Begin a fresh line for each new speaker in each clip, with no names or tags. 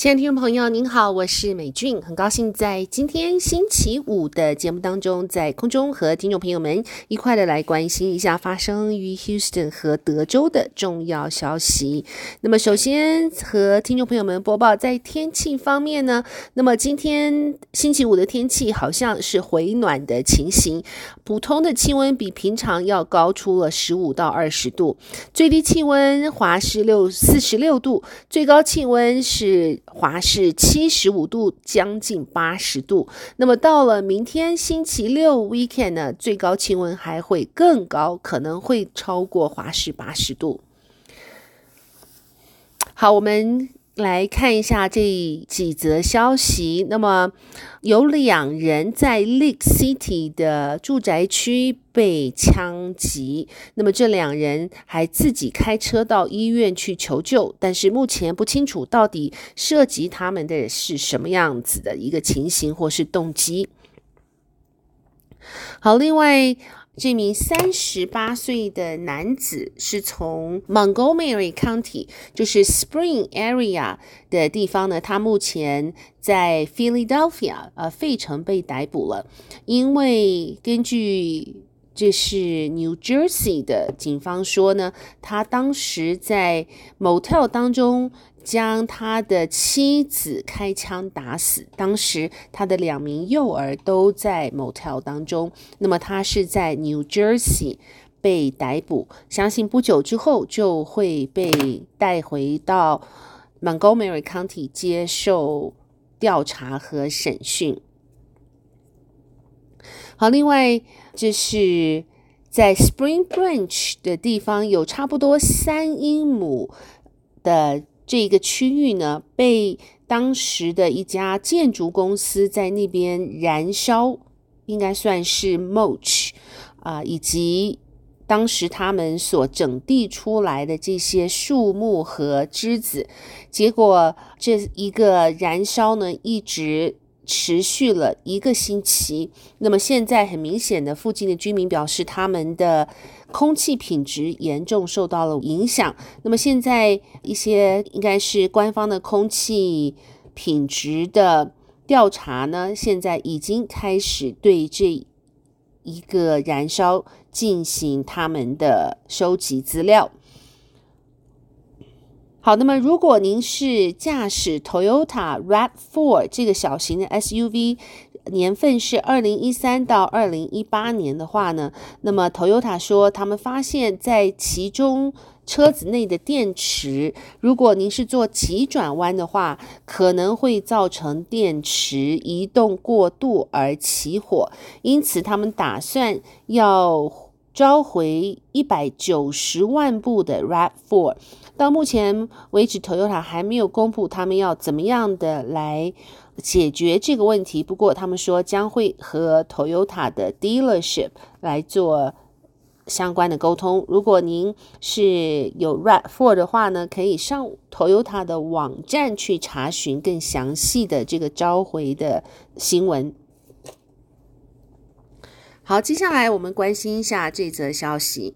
亲爱的听众朋友，您好，我是美俊，很高兴在今天星期五的节目当中，在空中和听众朋友们一块的来关心一下发生于 Houston 和德州的重要消息。那么，首先和听众朋友们播报在天气方面呢，那么今天星期五的天气好像是回暖的情形，普通的气温比平常要高出了十五到二十度，最低气温华氏六四十六度，最高气温是。华氏七十五度，将近八十度。那么到了明天星期六 weekend 呢，最高气温还会更高，可能会超过华氏八十度。好，我们。来看一下这几则消息。那么，有两人在 Lake City 的住宅区被枪击。那么，这两人还自己开车到医院去求救，但是目前不清楚到底涉及他们的是什么样子的一个情形或是动机。好，另外。这名三十八岁的男子是从 Montgomery County，就是 Spring Area 的地方呢。他目前在 Philadelphia，呃，费城被逮捕了。因为根据这是 New Jersey 的警方说呢，他当时在 Motel 当中。将他的妻子开枪打死，当时他的两名幼儿都在 motel 当中。那么他是在 New Jersey 被逮捕，相信不久之后就会被带回到 Montgomery County 接受调查和审讯。好，另外就是在 Spring Branch 的地方，有差不多三英亩的。这个区域呢，被当时的一家建筑公司在那边燃烧，应该算是 moach 啊、以及当时他们所整地出来的这些树木和枝子，结果这一个燃烧呢，一直持续了一个星期。那么现在很明显的，附近的居民表示他们的。空气品质严重受到了影响。那么现在一些应该是官方的空气品质的调查呢，现在已经开始对这一个燃烧进行他们的收集资料。好，那么如果您是驾驶 Toyota RAV4 这个小型的 SUV。年份是二零一三到二零一八年的话呢，那么 Toyota 说，他们发现，在其中车子内的电池，如果您是做急转弯的话，可能会造成电池移动过度而起火，因此他们打算要召回一百九十万部的 RAV4。到目前为止，Toyota 还没有公布他们要怎么样的来。解决这个问题，不过他们说将会和 Toyota 的 dealership 来做相关的沟通。如果您是有 RAV4 的话呢，可以上 Toyota 的网站去查询更详细的这个召回的新闻。好，接下来我们关心一下这则消息。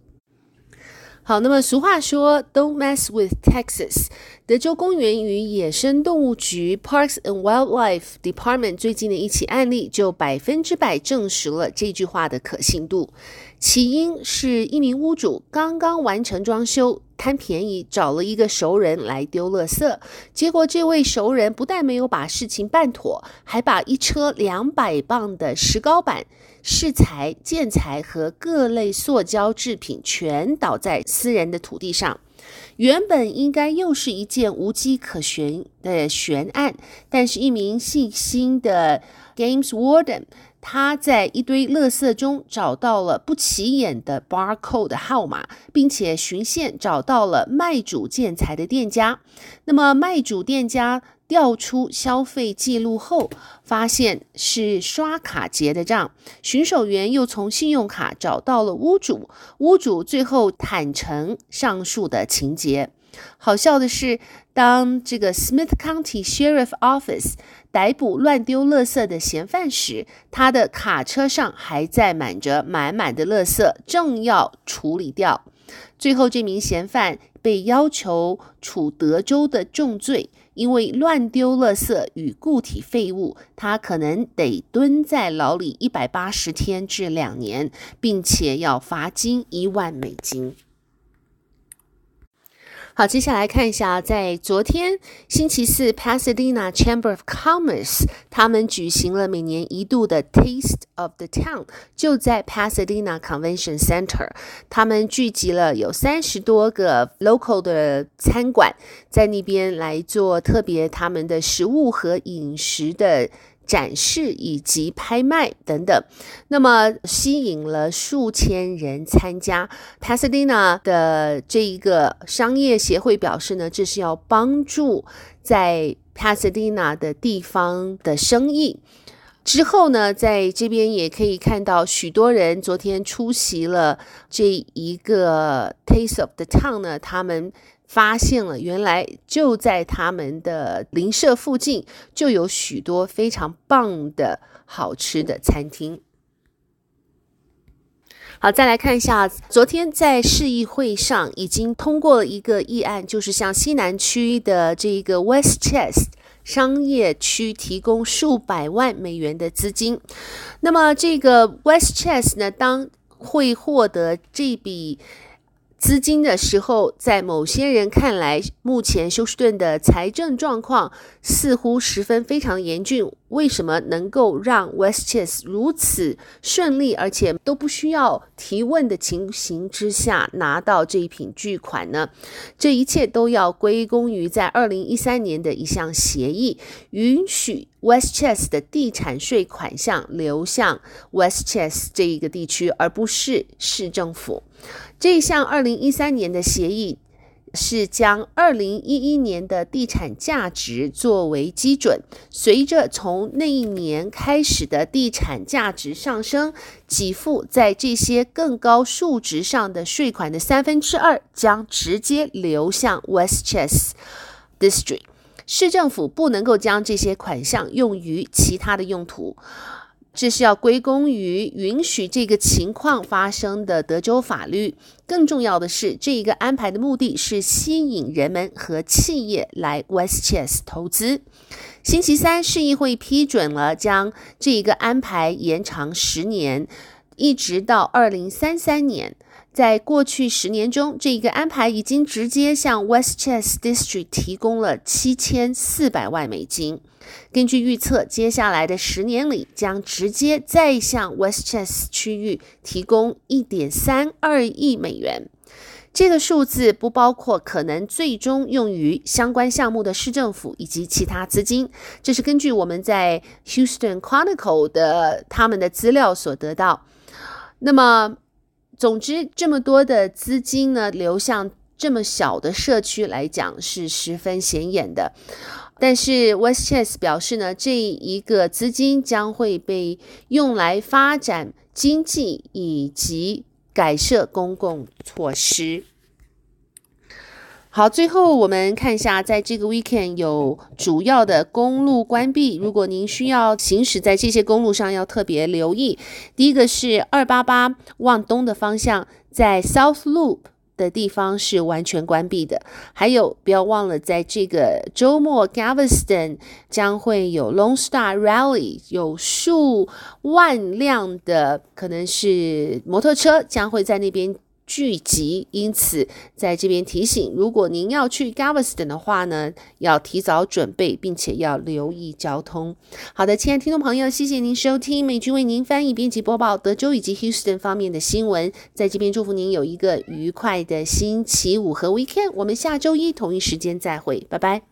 好，那么俗话说，Don't mess with Texas。德州公园与野生动物局 （Parks and Wildlife Department） 最近的一起案例，就百分之百证实了这句话的可信度。起因是一名屋主刚刚完成装修，贪便宜找了一个熟人来丢垃圾，结果这位熟人不但没有把事情办妥，还把一车两百磅的石膏板、石材、建材和各类塑胶制品全倒在私人的土地上。原本应该又是一件无迹可寻的悬案，但是一名细心的 Games Warden。他在一堆垃圾中找到了不起眼的 barcode 号码，并且循线找到了卖主建材的店家。那么卖主店家调出消费记录后，发现是刷卡结的账。巡守员又从信用卡找到了屋主，屋主最后坦承上述的情节。好笑的是，当这个 Smith County Sheriff Office 逮捕乱丢垃圾的嫌犯时，他的卡车上还载满着满满的垃圾，正要处理掉。最后，这名嫌犯被要求处德州的重罪，因为乱丢垃圾与固体废物，他可能得蹲在牢里一百八十天至两年，并且要罚金一万美金。好，接下来看一下，在昨天星期四，Pasadena Chamber of Commerce 他们举行了每年一度的 Taste of the Town，就在 Pasadena Convention Center，他们聚集了有三十多个 local 的餐馆，在那边来做特别他们的食物和饮食的。展示以及拍卖等等，那么吸引了数千人参加。Pasadena 的这一个商业协会表示呢，这是要帮助在 Pasadena 的地方的生意。之后呢，在这边也可以看到许多人昨天出席了这一个 Taste of the Town 呢，他们。发现了，原来就在他们的邻舍附近就有许多非常棒的好吃的餐厅。好，再来看一下，昨天在市议会上已经通过了一个议案，就是向西南区的这个 West Chest 商业区提供数百万美元的资金。那么这个 Westchester 呢，当会获得这笔。资金的时候，在某些人看来，目前休斯顿的财政状况似乎十分非常严峻。为什么能够让 Westchester 如此顺利，而且都不需要提问的情形之下拿到这一笔巨款呢？这一切都要归功于在二零一三年的一项协议，允许 Westchester 的地产税款项流向 Westchester 这一个地区，而不是市政府。这项二零一三年的协议。是将二零一一年的地产价值作为基准，随着从那一年开始的地产价值上升，给付在这些更高数值上的税款的三分之二将直接流向 Westchester District，市政府不能够将这些款项用于其他的用途。这是要归功于允许这个情况发生的德州法律。更重要的是，这一个安排的目的是吸引人们和企业来 Westchase 投资。星期三，市议会批准了将这一个安排延长十年，一直到二零三三年。在过去十年中，这一个安排已经直接向 Westchester District 提供了七千四百万美金。根据预测，接下来的十年里将直接再向 Westchester 区域提供一点三二亿美元。这个数字不包括可能最终用于相关项目的市政府以及其他资金。这是根据我们在 Houston Chronicle 的他们的资料所得到。那么。总之，这么多的资金呢，流向这么小的社区来讲是十分显眼的。但是 Westchester 表示呢，这一个资金将会被用来发展经济以及改设公共措施。好，最后我们看一下，在这个 weekend 有主要的公路关闭。如果您需要行驶在这些公路上，要特别留意。第一个是二八八往东的方向，在 South Loop 的地方是完全关闭的。还有，不要忘了，在这个周末，Galveston 将会有 Long Star Rally，有数万辆的可能是摩托车将会在那边。聚集，因此在这边提醒，如果您要去 Galveston 的话呢，要提早准备，并且要留意交通。好的，亲爱的听众朋友，谢谢您收听美君为您翻译、编辑、播报德州以及 Houston 方面的新闻。在这边祝福您有一个愉快的星期五和 Weekend。我们下周一同一时间再会，拜拜。